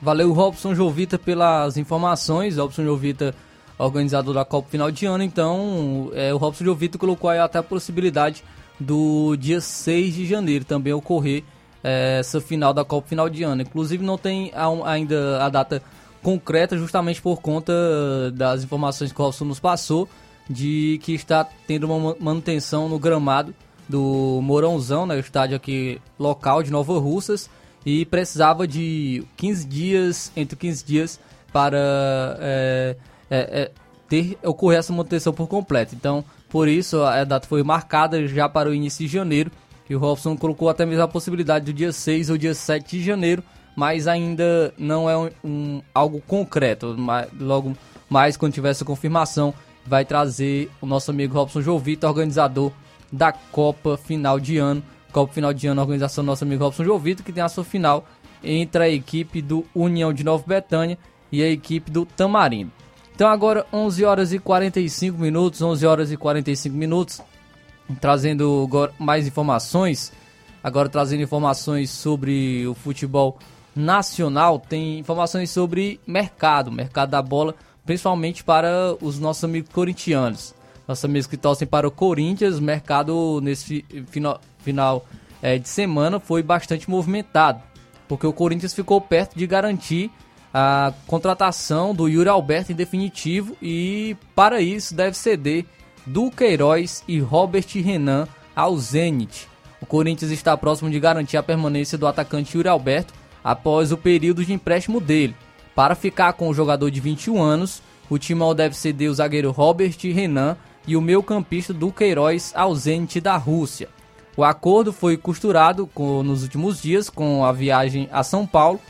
Valeu, Robson Jovita, pelas informações. Robson Jovita, organizador da Copa Final de Ano. Então, é, o Robson Jovita colocou aí até a possibilidade do dia 6 de janeiro também ocorrer é, essa final da Copa Final de Ano. Inclusive, não tem ainda a data concreta, justamente por conta das informações que o Robson nos passou, de que está tendo uma manutenção no gramado do Mourãozão, né, estádio aqui local de Nova Russas, e precisava de 15 dias, entre 15 dias, para é, é, é, ter ocorrer essa manutenção por completo. Então, por isso, a data foi marcada já para o início de janeiro, e o Robson colocou até mesmo a possibilidade do dia 6 ou dia 7 de janeiro mas ainda não é um, um algo concreto. Mas, logo mais, quando tiver essa confirmação, vai trazer o nosso amigo Robson Jovita, organizador da Copa Final de Ano. Copa Final de Ano, organização do nosso amigo Robson Jovita, que tem a sua final entre a equipe do União de Nova Betânia e a equipe do Tamarindo. Então agora 11 horas e 45 minutos, 11 horas e 45 minutos, trazendo mais informações, agora trazendo informações sobre o futebol nacional, tem informações sobre mercado, mercado da bola, principalmente para os nossos amigos corintianos. Nossos amigos que torcem para o Corinthians, o mercado nesse final, final é, de semana foi bastante movimentado, porque o Corinthians ficou perto de garantir a contratação do Yuri Alberto em definitivo e para isso deve ceder Duqueiroz e Robert Renan ao Zenit. O Corinthians está próximo de garantir a permanência do atacante Yuri Alberto após o período de empréstimo dele. Para ficar com o jogador de 21 anos, o Timão deve ceder o zagueiro Robert Renan e o meio campista Duqueiroz ao Zenit da Rússia. O acordo foi costurado com, nos últimos dias com a viagem a São Paulo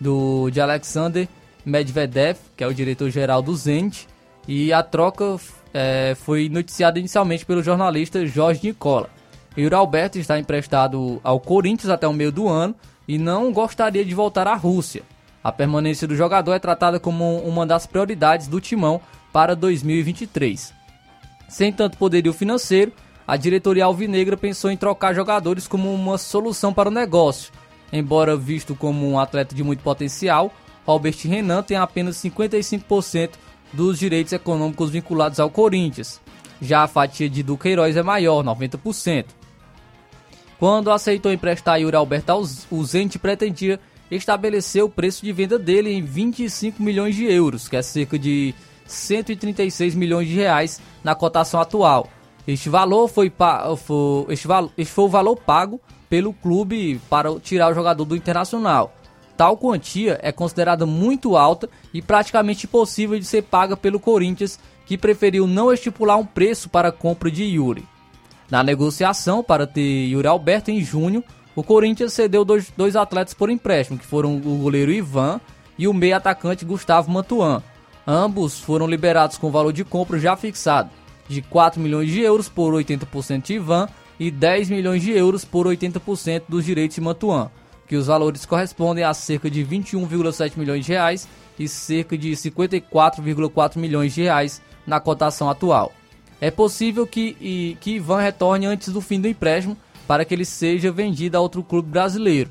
do, de Alexander Medvedev, que é o diretor-geral do Zenit, e a troca é, foi noticiada inicialmente pelo jornalista Jorge Nicola. Yuri Alberto está emprestado ao Corinthians até o meio do ano e não gostaria de voltar à Rússia. A permanência do jogador é tratada como uma das prioridades do timão para 2023. Sem tanto poderio financeiro, a diretoria alvinegra pensou em trocar jogadores como uma solução para o negócio. Embora visto como um atleta de muito potencial, Robert Renan tem apenas 55% dos direitos econômicos vinculados ao Corinthians. Já a fatia de Duqueiroz é maior, 90%. Quando aceitou emprestar Yuri Alberto ao Zente pretendia estabelecer o preço de venda dele em 25 milhões de euros, que é cerca de 136 milhões de reais na cotação atual. Este valor foi, foi, este, este foi o valor pago pelo clube para tirar o jogador do Internacional. Tal quantia é considerada muito alta e praticamente impossível de ser paga pelo Corinthians, que preferiu não estipular um preço para a compra de Yuri. Na negociação para ter Yuri Alberto em junho, o Corinthians cedeu dois, dois atletas por empréstimo, que foram o goleiro Ivan e o meio atacante Gustavo Mantuan. Ambos foram liberados com valor de compra já fixado, de 4 milhões de euros por 80% de Ivan e 10 milhões de euros por 80% dos direitos de Mantuan, que os valores correspondem a cerca de 21,7 milhões de reais e cerca de 54,4 milhões de reais na cotação atual. É possível que, e, que Ivan retorne antes do fim do empréstimo para que ele seja vendido a outro clube brasileiro.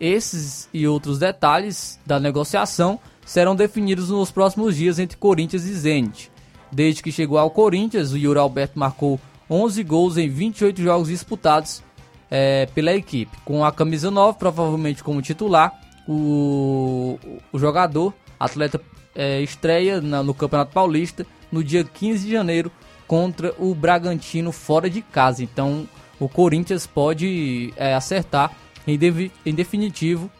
Esses e outros detalhes da negociação serão definidos nos próximos dias entre Corinthians e Zenit. Desde que chegou ao Corinthians, o Yuri Alberto marcou 11 gols em 28 jogos disputados é, pela equipe. Com a camisa 9, provavelmente como titular, o, o jogador, atleta, é, estreia na, no Campeonato Paulista no dia 15 de janeiro contra o Bragantino fora de casa. Então o Corinthians pode é, acertar em, em definitivo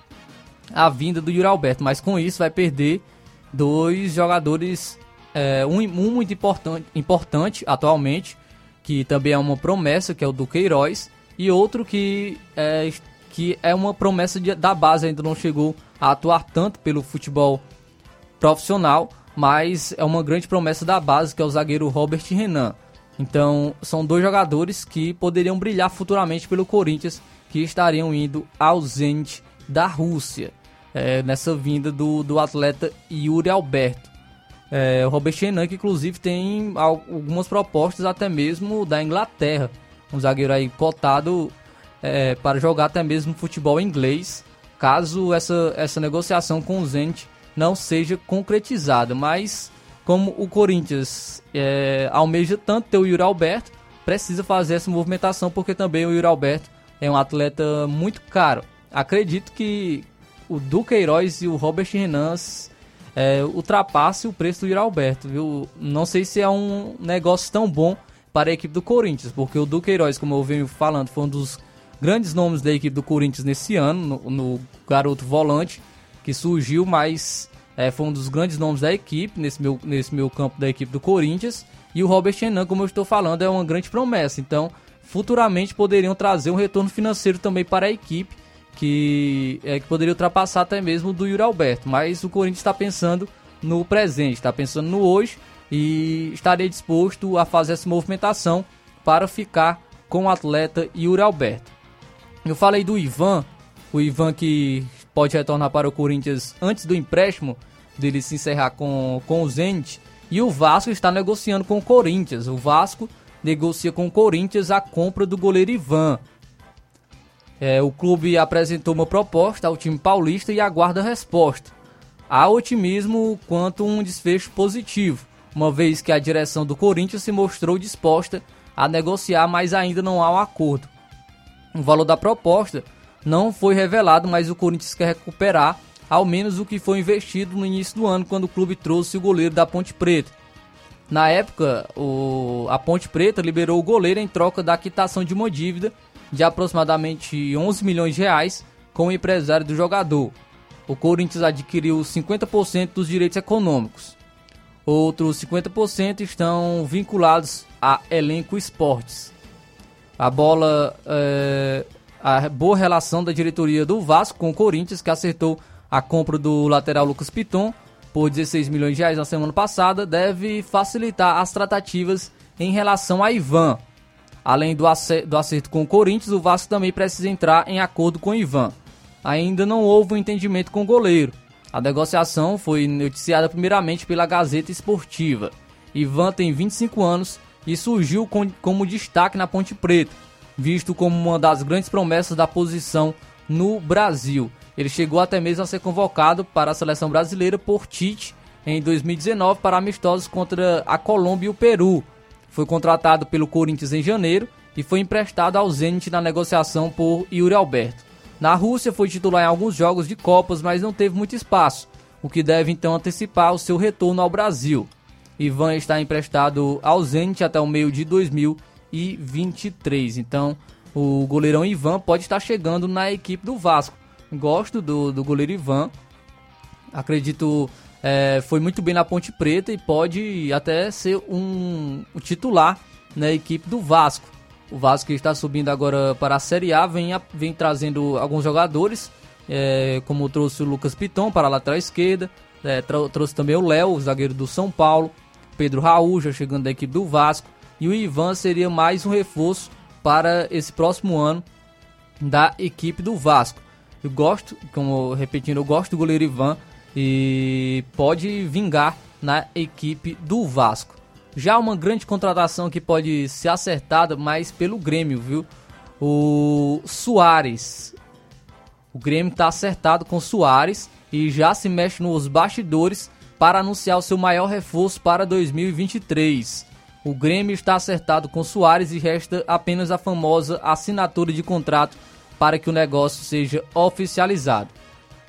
a vinda do Yuri Alberto, mas com isso vai perder dois jogadores, é, um, um, muito importante, importante atualmente, que também é uma promessa, que é o Duqueiroz, e outro que é, que é uma promessa de, da base, ainda não chegou a atuar tanto pelo futebol profissional, mas é uma grande promessa da base, que é o zagueiro Robert Renan. Então, são dois jogadores que poderiam brilhar futuramente pelo Corinthians, que estariam indo ao Zenit da Rússia, é, nessa vinda do, do atleta Yuri Alberto. É, o Robert Renan, que inclusive tem algumas propostas até mesmo da Inglaterra. Um zagueiro aí cotado é, para jogar até mesmo futebol inglês, caso essa, essa negociação com o Zenit não seja concretizada. Mas como o Corinthians é, almeja tanto ter o Yuri Alberto, precisa fazer essa movimentação porque também o Yuri Alberto é um atleta muito caro. Acredito que o Duqueiroz e o Robert Renan é, ultrapasse o preço do Yuri Alberto, viu? Não sei se é um negócio tão bom para a equipe do Corinthians, porque o Duqueiroz, como eu venho falando, foi um dos grandes nomes da equipe do Corinthians nesse ano, no, no garoto volante que surgiu, mas é, foi um dos grandes nomes da equipe, nesse meu, nesse meu campo da equipe do Corinthians. E o Robert Renan, como eu estou falando, é uma grande promessa. Então, futuramente poderiam trazer um retorno financeiro também para a equipe, que, é, que poderia ultrapassar até mesmo do Yuri Alberto. Mas o Corinthians está pensando no presente, está pensando no hoje e estaria disposto a fazer essa movimentação para ficar com o atleta Yuri Alberto. Eu falei do Ivan, o Ivan que pode retornar para o Corinthians antes do empréstimo dele se encerrar com, com o Zenit. E o Vasco está negociando com o Corinthians. O Vasco negocia com o Corinthians a compra do goleiro Ivan. É, o clube apresentou uma proposta ao time paulista e aguarda resposta. Há otimismo quanto um desfecho positivo, uma vez que a direção do Corinthians se mostrou disposta a negociar, mas ainda não há um acordo. O valor da proposta não foi revelado, mas o Corinthians quer recuperar ao menos o que foi investido no início do ano, quando o clube trouxe o goleiro da Ponte Preta. Na época, o, a Ponte Preta liberou o goleiro em troca da quitação de uma dívida de aproximadamente 11 milhões de reais com o empresário do jogador. O Corinthians adquiriu 50% dos direitos econômicos. Outros 50% estão vinculados a Elenco Esportes. A bola, é, a boa relação da diretoria do Vasco com o Corinthians, que acertou a compra do lateral Lucas Piton por 16 milhões de reais na semana passada, deve facilitar as tratativas em relação a Ivan. Além do acerto com o Corinthians, o Vasco também precisa entrar em acordo com o Ivan. Ainda não houve um entendimento com o goleiro. A negociação foi noticiada primeiramente pela Gazeta Esportiva. Ivan tem 25 anos e surgiu com, como destaque na Ponte Preta, visto como uma das grandes promessas da posição no Brasil. Ele chegou até mesmo a ser convocado para a seleção brasileira por Tite em 2019 para amistosos contra a Colômbia e o Peru, foi contratado pelo Corinthians em janeiro e foi emprestado ao Zenit na negociação por Yuri Alberto. Na Rússia foi titular em alguns jogos de Copas, mas não teve muito espaço, o que deve então antecipar o seu retorno ao Brasil. Ivan está emprestado ao Zenit até o meio de 2023. Então, o goleirão Ivan pode estar chegando na equipe do Vasco. Gosto do, do goleiro Ivan. Acredito é, foi muito bem na Ponte Preta e pode até ser um, um titular na equipe do Vasco. O Vasco está subindo agora para a Série A vem, vem trazendo alguns jogadores, é, como trouxe o Lucas Piton para a lateral esquerda, é, trouxe também o Léo, zagueiro do São Paulo, Pedro Raul já chegando da equipe do Vasco, e o Ivan seria mais um reforço para esse próximo ano da equipe do Vasco. Eu gosto, como repetindo, eu gosto do goleiro Ivan, e pode vingar na equipe do Vasco. Já uma grande contratação que pode ser acertada mais pelo Grêmio, viu? O Soares. O Grêmio está acertado com Soares e já se mexe nos bastidores para anunciar o seu maior reforço para 2023. O Grêmio está acertado com Soares e resta apenas a famosa assinatura de contrato para que o negócio seja oficializado.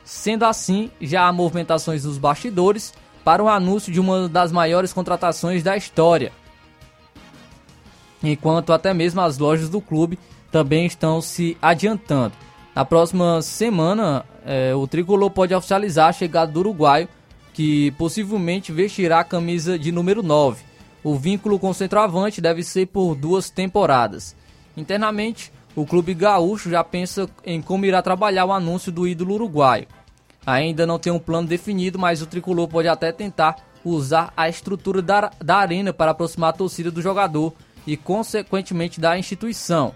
Sendo assim, já há movimentações nos bastidores para o anúncio de uma das maiores contratações da história. Enquanto até mesmo as lojas do clube também estão se adiantando. Na próxima semana, é, o tricolor pode oficializar a chegada do uruguaio, que possivelmente vestirá a camisa de número 9. O vínculo com o centroavante deve ser por duas temporadas. Internamente, o clube gaúcho já pensa em como irá trabalhar o anúncio do ídolo uruguaio. Ainda não tem um plano definido, mas o tricolor pode até tentar usar a estrutura da, da arena para aproximar a torcida do jogador e, consequentemente, da instituição.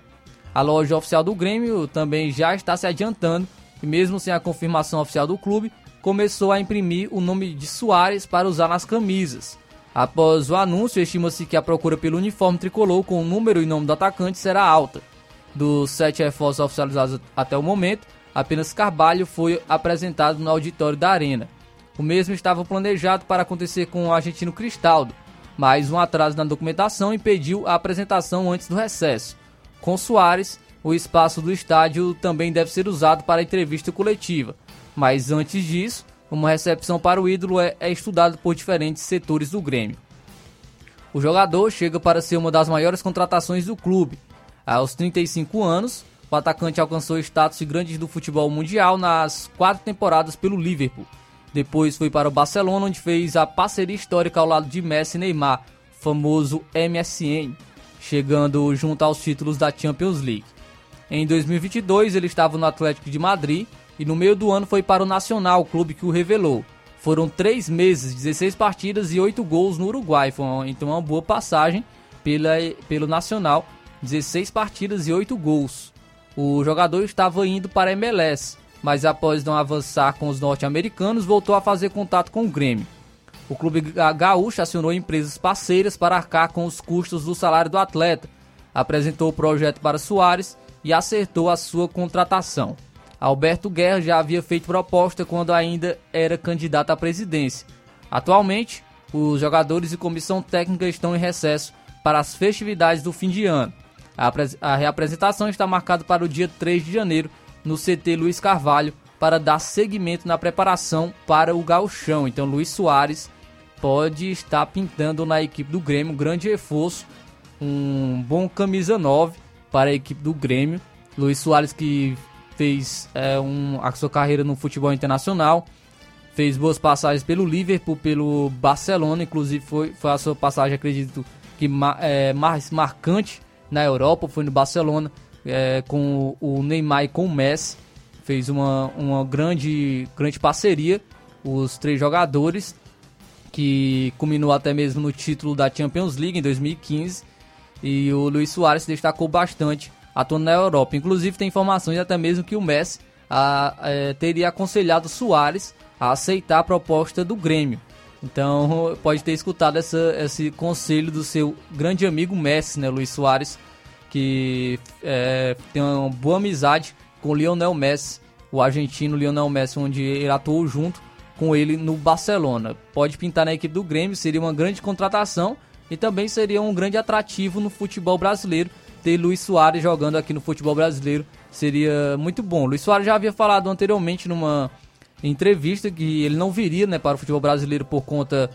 A loja oficial do Grêmio também já está se adiantando e, mesmo sem a confirmação oficial do clube, começou a imprimir o nome de Soares para usar nas camisas. Após o anúncio, estima-se que a procura pelo uniforme tricolor com o número e nome do atacante será alta. Dos sete reforços oficializados até o momento, apenas Carvalho foi apresentado no auditório da Arena. O mesmo estava planejado para acontecer com o argentino Cristaldo, mas um atraso na documentação impediu a apresentação antes do recesso. Com Soares, o espaço do estádio também deve ser usado para entrevista coletiva, mas antes disso, uma recepção para o ídolo é, é estudada por diferentes setores do Grêmio. O jogador chega para ser uma das maiores contratações do clube. Aos 35 anos, o atacante alcançou status de grande do futebol mundial nas quatro temporadas pelo Liverpool. Depois foi para o Barcelona, onde fez a parceria histórica ao lado de Messi e Neymar, famoso MSN, chegando junto aos títulos da Champions League. Em 2022 ele estava no Atlético de Madrid e no meio do ano foi para o Nacional, clube que o revelou. Foram três meses, 16 partidas e 8 gols no Uruguai. Foi então uma boa passagem pela, pelo Nacional, 16 partidas e 8 gols. O jogador estava indo para a MLS, mas após não avançar com os norte-americanos, voltou a fazer contato com o Grêmio. O clube gaúcho acionou empresas parceiras para arcar com os custos do salário do atleta, apresentou o projeto para Soares e acertou a sua contratação. Alberto Guerra já havia feito proposta quando ainda era candidato à presidência. Atualmente, os jogadores e comissão técnica estão em recesso para as festividades do fim de ano. A, reapresentação está marcada para o dia 3 de janeiro no CT Luiz Carvalho para dar seguimento na preparação para o gauchão. Então Luiz Soares pode estar pintando na equipe do Grêmio, um grande reforço, um bom camisa 9 para a equipe do Grêmio. Luiz Soares que fez é, um, a sua carreira no futebol internacional, fez boas passagens pelo Liverpool, pelo Barcelona, inclusive foi, foi a sua passagem, acredito que é, mais marcante na Europa, foi no Barcelona, é, com o Neymar e com o Messi, fez uma, uma grande, grande parceria, os três jogadores, que culminou até mesmo no título da Champions League em 2015, e o Luiz Soares se destacou bastante atuando na Europa. Inclusive tem informações até mesmo que o Messi a, é, teria aconselhado Soares a aceitar a proposta do Grêmio. Então pode ter escutado essa, esse conselho do seu grande amigo Messi, né, Luiz Soares, que é, tem uma boa amizade com o Lionel Messi, o argentino Lionel Messi, onde ele atuou junto com ele no Barcelona. Pode pintar na equipe do Grêmio, seria uma grande contratação e também seria um grande atrativo no futebol brasileiro ter Luiz Soares jogando aqui no futebol brasileiro. Seria muito bom. Luiz Soares já havia falado anteriormente numa entrevista que ele não viria né, para o futebol brasileiro por conta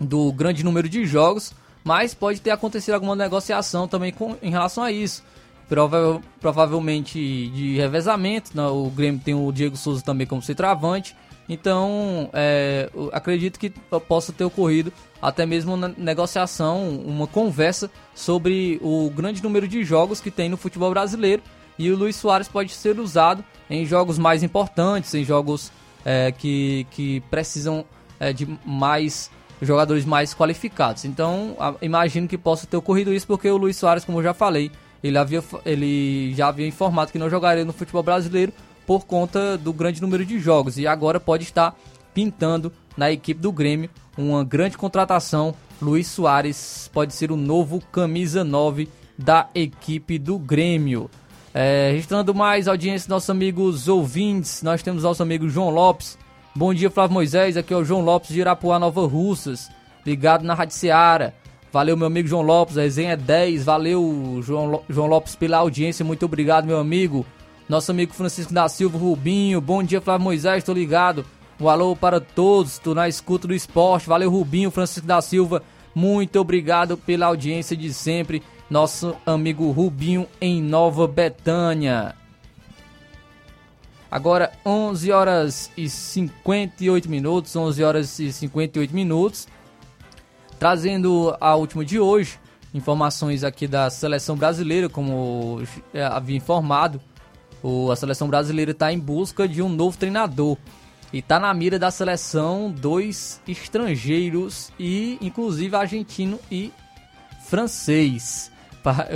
do grande número de jogos, mas pode ter acontecido alguma negociação também com, em relação a isso. Prova, provavelmente de revezamento. Né, o Grêmio tem o Diego Souza também como centroavante. Então, é, acredito que possa ter ocorrido até mesmo uma negociação, uma conversa sobre o grande número de jogos que tem no futebol brasileiro. E o Luiz Soares pode ser usado em jogos mais importantes, em jogos é, que, que precisam é, de mais jogadores mais qualificados. Então, a, imagino que possa ter ocorrido isso porque o Luiz Soares, como eu já falei, ele, havia, ele já havia informado que não jogaria no futebol brasileiro por conta do grande número de jogos e agora pode estar pintando na equipe do Grêmio uma grande contratação. Luiz Soares pode ser o novo camisa 9 da equipe do Grêmio. É, registrando mais audiência nossos amigos ouvintes, nós temos nosso amigo João Lopes. Bom dia, Flávio Moisés. Aqui é o João Lopes de Irapuá, Nova Russas, ligado na Rádio Seara. Valeu, meu amigo João Lopes, a resenha é 10. Valeu, João, João Lopes, pela audiência. Muito obrigado, meu amigo. Nosso amigo Francisco da Silva Rubinho. Bom dia, Flávio Moisés, tô ligado. Um alô para todos, tô na escuta do esporte. Valeu, Rubinho, Francisco da Silva. Muito obrigado pela audiência de sempre. Nosso amigo Rubinho em Nova Betânia. Agora 11 horas e 58 minutos, 11 horas e 58 minutos. Trazendo a última de hoje, informações aqui da seleção brasileira, como havia informado a seleção brasileira está em busca de um novo treinador. E está na mira da seleção dois estrangeiros e inclusive argentino e francês.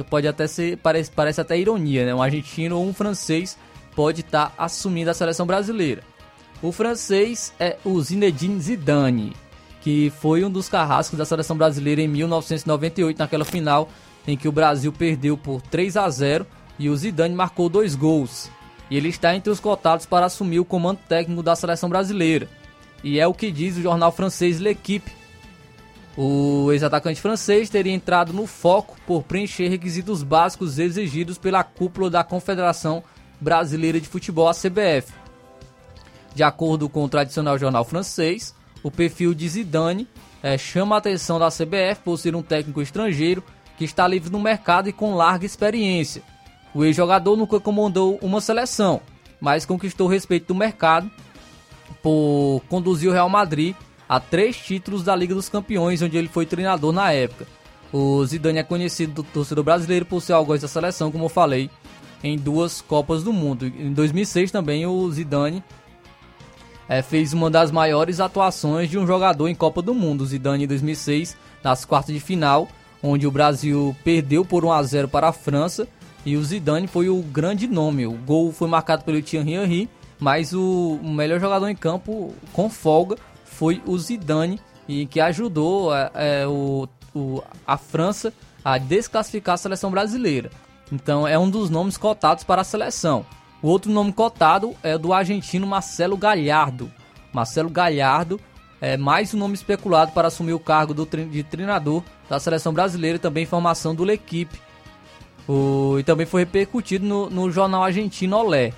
Pode até ser, parece, parece até ironia, né? Um argentino ou um francês pode estar tá assumindo a seleção brasileira. O francês é o Zinedine Zidane, que foi um dos carrascos da seleção brasileira em 1998, naquela final em que o Brasil perdeu por 3 a 0 e o Zidane marcou dois gols. E ele está entre os cotados para assumir o comando técnico da seleção brasileira. E é o que diz o jornal francês L'Equipe. O ex-atacante francês teria entrado no foco por preencher requisitos básicos exigidos pela cúpula da Confederação Brasileira de Futebol, a CBF. De acordo com o tradicional jornal francês, o perfil de Zidane é, chama a atenção da CBF por ser um técnico estrangeiro que está livre no mercado e com larga experiência o ex-jogador nunca comandou uma seleção, mas conquistou o respeito do mercado por conduzir o Real Madrid a três títulos da Liga dos Campeões, onde ele foi treinador na época. O Zidane é conhecido do torcedor brasileiro por ser algoz da seleção, como eu falei, em duas Copas do Mundo. Em 2006 também o Zidane é, fez uma das maiores atuações de um jogador em Copa do Mundo. O Zidane em 2006, nas quartas de final, onde o Brasil perdeu por 1 a 0 para a França e o Zidane foi o grande nome. O gol foi marcado pelo Thierry Henry, mas o, o melhor jogador em campo com folga foi o Zidane e que ajudou é, é, o, o, a França a desclassificar a seleção brasileira. Então é um dos nomes cotados para a seleção. O outro nome cotado é do argentino Marcelo Galhardo. Marcelo Galhardo é mais um nome especulado para assumir o cargo do, de treinador da seleção brasileira e também formação do L'Equipe. O, e também foi repercutido no, no jornal argentino Olé.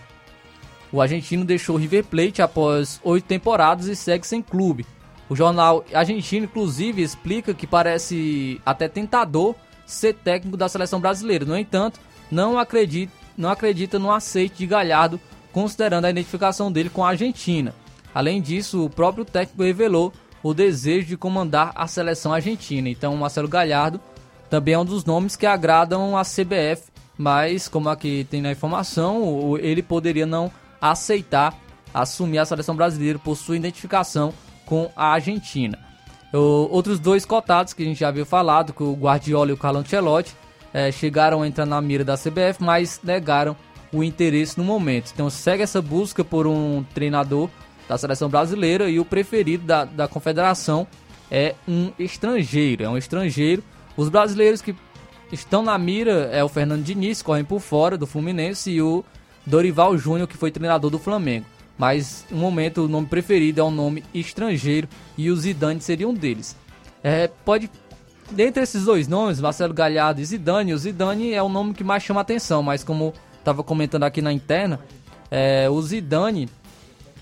O argentino deixou o River Plate após oito temporadas e segue sem clube. O jornal argentino, inclusive, explica que parece até tentador ser técnico da seleção brasileira. No entanto, não acredita, não acredita no aceite de Galhardo, considerando a identificação dele com a Argentina. Além disso, o próprio técnico revelou o desejo de comandar a seleção argentina. Então, Marcelo Galhardo também é um dos nomes que agradam a CBF, mas como aqui tem na informação, ele poderia não aceitar assumir a seleção brasileira por sua identificação com a Argentina. O, outros dois cotados que a gente já havia falado, que o Guardiola e o Carlo Ancelotti, é, chegaram a entrar na mira da CBF, mas negaram o interesse no momento. Então segue essa busca por um treinador da seleção brasileira e o preferido da, da confederação é um estrangeiro. É um estrangeiro. Os brasileiros que estão na mira é o Fernando Diniz, correm por fora do Fluminense, e o Dorival Júnior, que foi treinador do Flamengo. Mas no momento o nome preferido é um nome estrangeiro e o Zidane seria um deles. É, pode dentre esses dois nomes, Marcelo Galhardo e Zidane, o Zidane é o nome que mais chama atenção, mas como estava comentando aqui na interna, é, o Zidane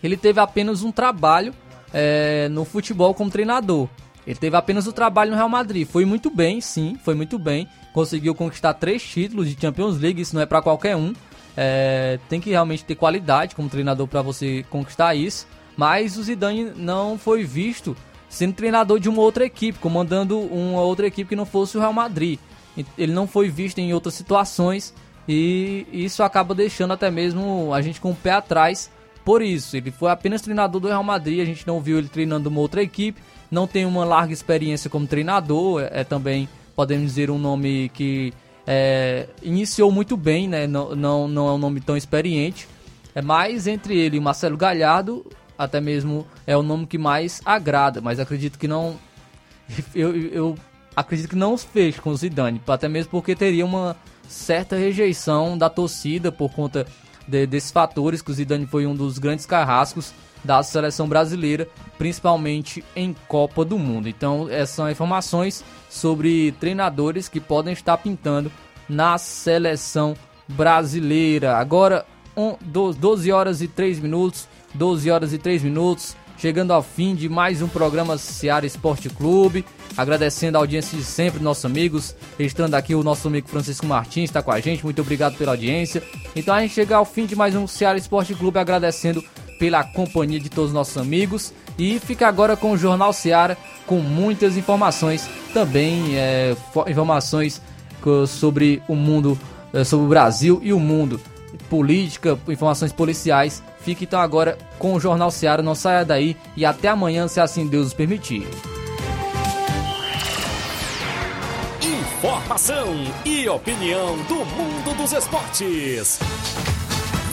ele teve apenas um trabalho é, no futebol como treinador. Ele teve apenas o trabalho no Real Madrid. Foi muito bem, sim, foi muito bem. Conseguiu conquistar três títulos de Champions League, isso não é para qualquer um. É, tem que realmente ter qualidade como treinador para você conquistar isso. Mas o Zidane não foi visto sendo treinador de uma outra equipe, comandando uma outra equipe que não fosse o Real Madrid. Ele não foi visto em outras situações e isso acaba deixando até mesmo a gente com o pé atrás por isso. Ele foi apenas treinador do Real Madrid, a gente não viu ele treinando uma outra equipe, não tem uma larga experiência como treinador, é, é também, podemos dizer, um nome que é, iniciou muito bem, né? não, não, não é um nome tão experiente. É mais entre ele e Marcelo Galhardo, até mesmo é o nome que mais agrada, mas acredito que não. Eu, eu acredito que não os fez com o Zidane, até mesmo porque teria uma certa rejeição da torcida por conta de, desses fatores, que o Zidane foi um dos grandes carrascos da seleção brasileira, principalmente em Copa do Mundo. Então, essas são informações sobre treinadores que podem estar pintando na seleção brasileira. Agora, um, 12 horas e 3 minutos. 12 horas e 3 minutos, chegando ao fim de mais um programa Seara Esporte Clube. Agradecendo a audiência de sempre, nossos amigos. Estando aqui o nosso amigo Francisco Martins, está com a gente. Muito obrigado pela audiência. Então a gente chega ao fim de mais um Seara Esporte Clube, agradecendo pela companhia de todos os nossos amigos. E fica agora com o Jornal Seara, com muitas informações também, é, informações sobre o mundo, é, sobre o Brasil e o mundo política, informações policiais. Fique então agora com o Jornal Seara, não saia daí e até amanhã, se assim Deus nos permitir. Informação e opinião do mundo dos esportes.